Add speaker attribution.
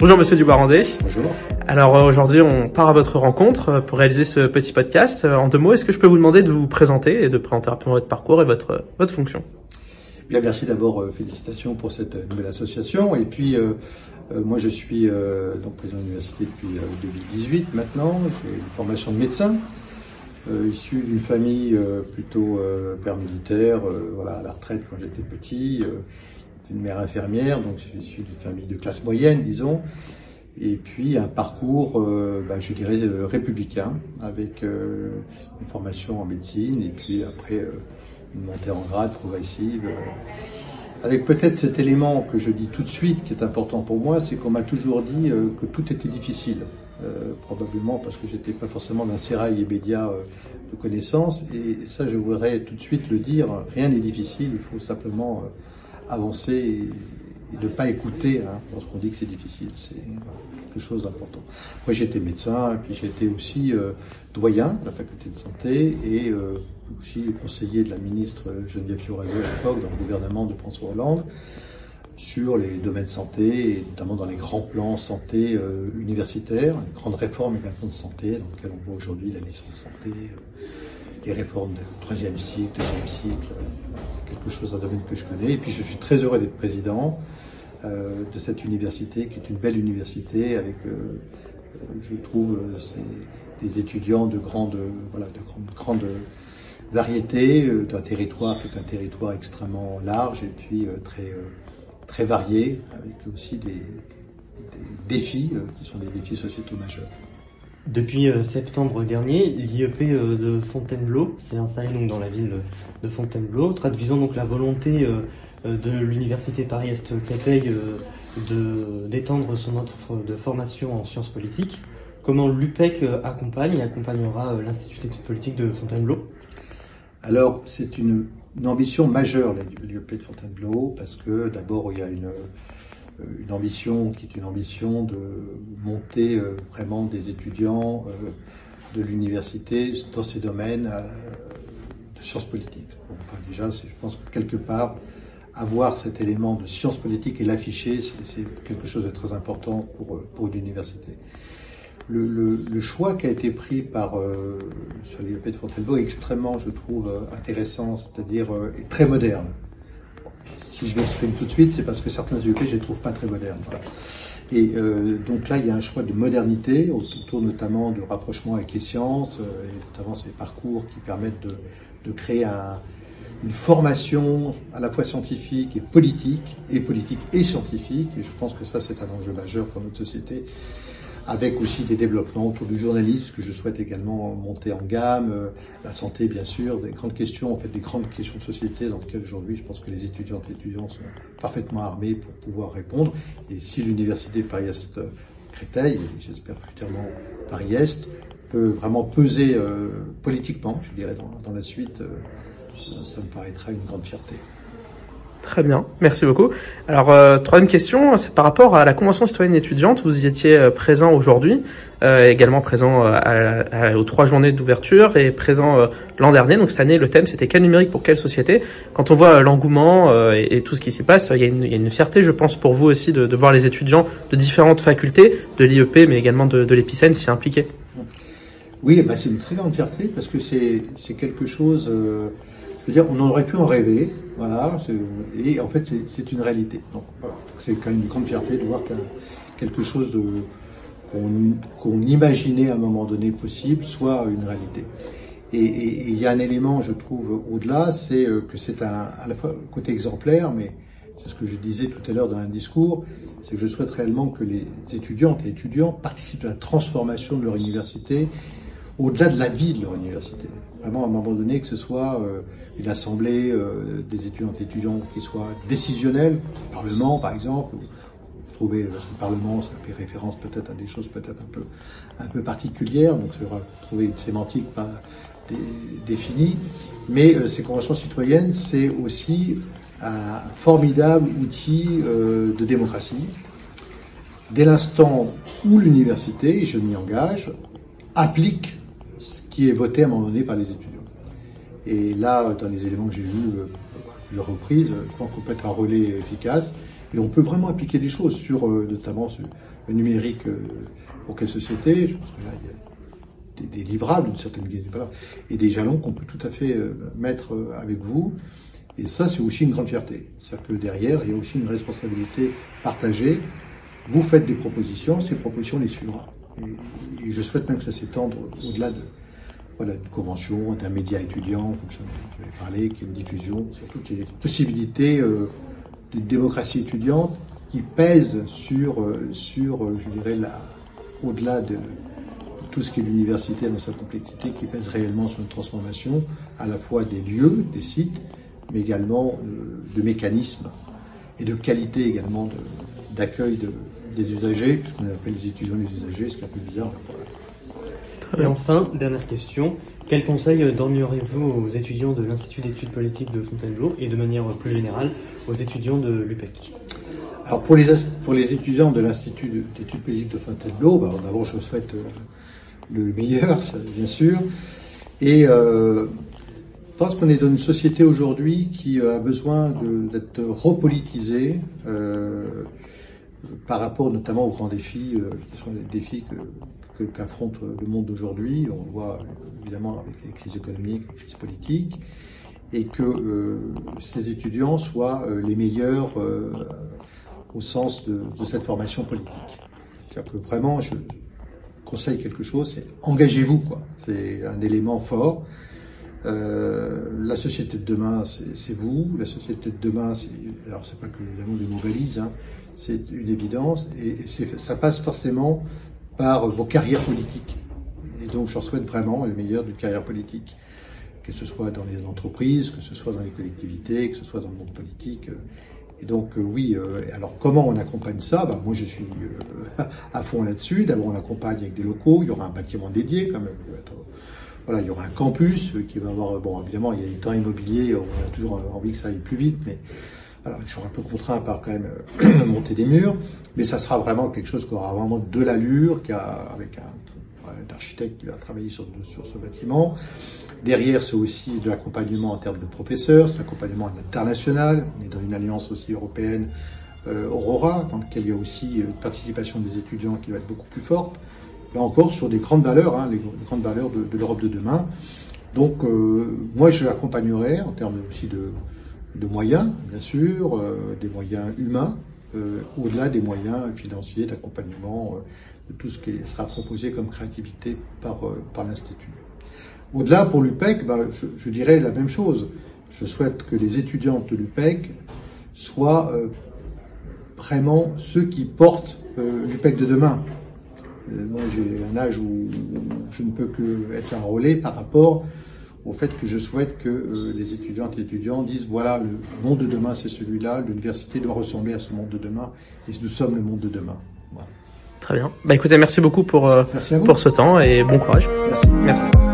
Speaker 1: Bonjour Monsieur Dubarandé.
Speaker 2: Bonjour.
Speaker 1: Alors euh, aujourd'hui on part à votre rencontre euh, pour réaliser ce petit podcast. Euh, en deux mots, est-ce que je peux vous demander de vous présenter et de présenter rapidement votre parcours et votre, votre fonction?
Speaker 2: Bien, merci d'abord, félicitations pour cette nouvelle association. Et puis, euh, moi je suis euh, donc président de l'université depuis 2018 maintenant. J'ai une formation de médecin, issu d'une famille plutôt père militaire, voilà, à la retraite quand j'étais petit une mère infirmière, donc je suis d'une famille de classe moyenne, disons, et puis un parcours, euh, bah, je dirais, euh, républicain, avec euh, une formation en médecine, et puis après une montée en grade progressive. avec peut-être cet élément que je dis tout de suite, qui est important pour moi, c'est qu'on m'a toujours dit que tout était difficile. probablement parce que j'étais pas forcément d'un sérail immédiat de connaissances, et ça je voudrais tout de suite le dire, rien n'est difficile, il faut simplement avancer et, de ne pas écouter hein, lorsqu'on dit que c'est difficile. C'est quelque chose d'important. Moi, j'étais médecin, et puis j'étais aussi euh, doyen de la faculté de santé et euh, aussi conseiller de la ministre Geneviève Fiorago à l'époque dans le gouvernement de François Hollande sur les domaines santé, et notamment dans les grands plans santé euh, universitaires, les grandes réformes également de santé, dans lesquelles on voit aujourd'hui la licence santé, les réformes du troisième cycle, deuxième cycle, c'est quelque chose, un domaine que je connais. Et puis je suis très heureux d'être président euh, de cette université, qui est une belle université avec, euh, euh je trouve, des étudiants de grande, voilà, de grande, variété, d'un territoire qui est un territoire extrêmement large et puis très, très varié, avec aussi des défis qui sont des défis sociétaux majeurs.
Speaker 1: Depuis euh, septembre dernier, l'IEP euh, de Fontainebleau s'est installé donc dans la ville de Fontainebleau, traduisant donc la volonté euh, de l'université Paris-Est Créteil de d'étendre son offre de formation en sciences politiques. Comment l'UPEC accompagne et accompagnera l'Institut politique de Fontainebleau
Speaker 2: Alors, c'est une, une, ambition majeure, l'IEP de Fontainebleau, parce que d'abord, il y a une une ambition qui est une ambition de monter euh, vraiment des étudiants euh, de l'université dans ces domaines de sciences politiques. Enfin déjà, je pense que quelque part, avoir cet élément de sciences politiques et l'afficher, c'est quelque chose de très important pour, pour l'université. Le, choix qui a été pris par euh, sur l'IEP de Fontainebleau est extrêmement, je trouve, intéressant, c'est-à-dire euh, très moderne si je m'exprime tout de suite, c'est parce que certains UP, je les trouve pas très modernes. Et euh, donc là, il y a un choix de modernité autour notamment de rapprochement avec les sciences, euh, et notamment ces parcours qui permettent de, créer un, une formation à la fois scientifique et politique, et politique et scientifique. Et je pense que ça, c'est un enjeu majeur pour notre société avec aussi des développements autour du journalisme que je souhaite également monter en gamme, euh, la santé bien sûr, des grandes questions, en fait des grandes questions de société dans lesquelles aujourd'hui je pense que les étudiantes et étudiants sont parfaitement armés pour pouvoir répondre. Et si l'université Paris-Est Créteil, j'espère futurement Paris-Est, peut vraiment peser euh, politiquement, je dirais, dans, la suite, euh, ça me paraîtra une grande fierté.
Speaker 1: Très bien, merci beaucoup. Alors, euh, troisième question, c'est par rapport à la Convention citoyenne étudiante. Vous y étiez euh, présent aujourd'hui, euh, également présent euh, à, à, aux trois journées d'ouverture et présent euh, l'an dernier. Donc cette année, le thème c'était quel numérique pour quelle société? Quand on voit l'engouement et, et, tout ce qui s'y passe, il y, a une, y, a une, fierté, je pense, pour vous aussi de, de voir les étudiants de différentes facultés, de l'IEP, mais également de, de s'y impliquer.
Speaker 2: Oui, bah c'est une très grande fierté parce que c'est quelque chose veux dire, on aurait pu en rêver, voilà, et en fait, c'est une réalité. Donc, c'est quand même une grande fierté de voir que quelque chose qu'on imaginait à un moment donné possible soit une réalité. Et il y a un élément, je trouve, au-delà, c'est euh, que c'est à la fois côté exemplaire, mais c'est ce que je disais tout à l'heure dans un discours, c'est que je souhaite réellement que les étudiantes et étudiants participent à la transformation de leur université au-delà de la vie de leur université. Vraiment, à un moment donné, que ce soit euh, une assemblée euh, des étudiants et étudiants qui soit décisionnelle, le Parlement par exemple, vous trouvez, parce que le Parlement, ça fait référence peut-être à des choses peut-être un peu, un peu particulières, donc ça va trouver une sémantique pas dé, définie, mais euh, ces conventions citoyennes, c'est aussi un formidable outil euh, de démocratie. Dès l'instant où l'université, et je m'y engage, applique qui est voté à un moment donné par les étudiants. Et là, dans les éléments que j'ai vus euh, plusieurs reprises, je crois qu'on peut être un relais efficace. Et on peut vraiment appliquer des choses sur notamment le numérique pour quelle société. Je pense que là, il y a des, des livrables d'une certaine voilà, et des jalons qu'on peut tout à fait mettre avec vous. Et ça, c'est aussi une grande fierté. C'est-à-dire que derrière, il y a aussi une responsabilité partagée. Vous faites des propositions, ces propositions les suivra. Et, je souhaite même que ça s'étende au-delà de voilà, d'une convention, d'un média étudiant, comme je vais parler, qu'il y ait une diffusion, surtout qu'il y ait des possibilités euh, d'une démocratie étudiante qui pèse sur, euh, sur euh, je dirais, au-delà de tout ce qui est l'université dans sa complexité, qui pèse réellement sur une transformation à la fois des lieux, des sites, mais également de mécanismes et de qualité également d'accueil de, des usagers, puisqu'on appelle les étudiants les usagers, ce qui est un peu bizarre.
Speaker 3: Et enfin, dernière question, quel conseil donneriez-vous aux étudiants de l'Institut d'études politiques de Fontainebleau et de manière plus générale aux étudiants de l'UPEC?
Speaker 2: Alors pour les, pour les étudiants de l'Institut d'études politiques de Fontainebleau, bah, d'abord je souhaite euh, le meilleur, ça, bien sûr. Et euh, je pense qu'on est dans une société aujourd'hui qui euh, a besoin d'être repolitisée euh, par rapport notamment aux grands défis, euh, les défis que, qu'affronte le monde d'aujourd'hui. On le voit évidemment avec les crises économiques, les crises politiques, et que euh, ces étudiants soient euh, les meilleurs au sens de, de, cette formation politique. C'est-à-dire que vraiment, je conseille quelque chose, c'est engagez-vous, quoi. C'est un élément fort. La société de demain, c'est vous. La société de demain, alors c'est pas que évidemment des mots valises, hein, c'est une évidence, et, ça passe forcément par vos carrières politiques. Et donc, j'en souhaite vraiment le meilleur d'une carrière politique, que ce soit dans les entreprises, que ce soit dans les collectivités, que ce soit dans le monde politique. Et donc, euh, oui. Euh, alors, comment on accompagne ça? Bah, Moi, je suis euh, à fond là-dessus. D'abord, on accompagne avec des locaux. Il y aura un bâtiment dédié, quand même, voilà, il y aura un campus qui va avoir, bon, évidemment, il y a des temps immobiliers, on a toujours envie que ça aille plus vite, mais voilà, je serai un peu contraint par quand même euh, monter des murs, mais ça sera vraiment quelque chose qui aura vraiment de l'allure, avec un, architecte qui va travailler sur, sur ce bâtiment. Derrière, c'est aussi de l'accompagnement en termes de professeurs, c'est l'accompagnement international. On est dans une alliance aussi européenne, euh, Aurora, dans laquelle il y a aussi une participation des étudiants qui va être beaucoup plus forte encore sur des grandes valeurs, hein, les grandes valeurs de, l'Europe de demain. Donc euh, moi je l'accompagnerai en termes aussi de, moyens, bien sûr, euh, des moyens humains, euh, au-delà des moyens financiers d'accompagnement de tout ce qui sera proposé comme créativité par, l'Institut. Au-delà, pour l'UPEC, bah, je, dirais la même chose. Je souhaite que les étudiants de l'UPEC soient vraiment ceux qui portent l'UPEC de demain. Euh, moi, j'ai un âge où je ne peux que être un relais par rapport au fait que je souhaite que euh, les étudiantes et étudiants disent voilà, le monde de demain, c'est celui-là, l'université doit ressembler à ce monde de demain, et nous sommes le monde de demain.
Speaker 1: Très bien. Bah écoutez, merci beaucoup pour, euh, merci pour ce temps et bon courage.
Speaker 2: Merci. merci.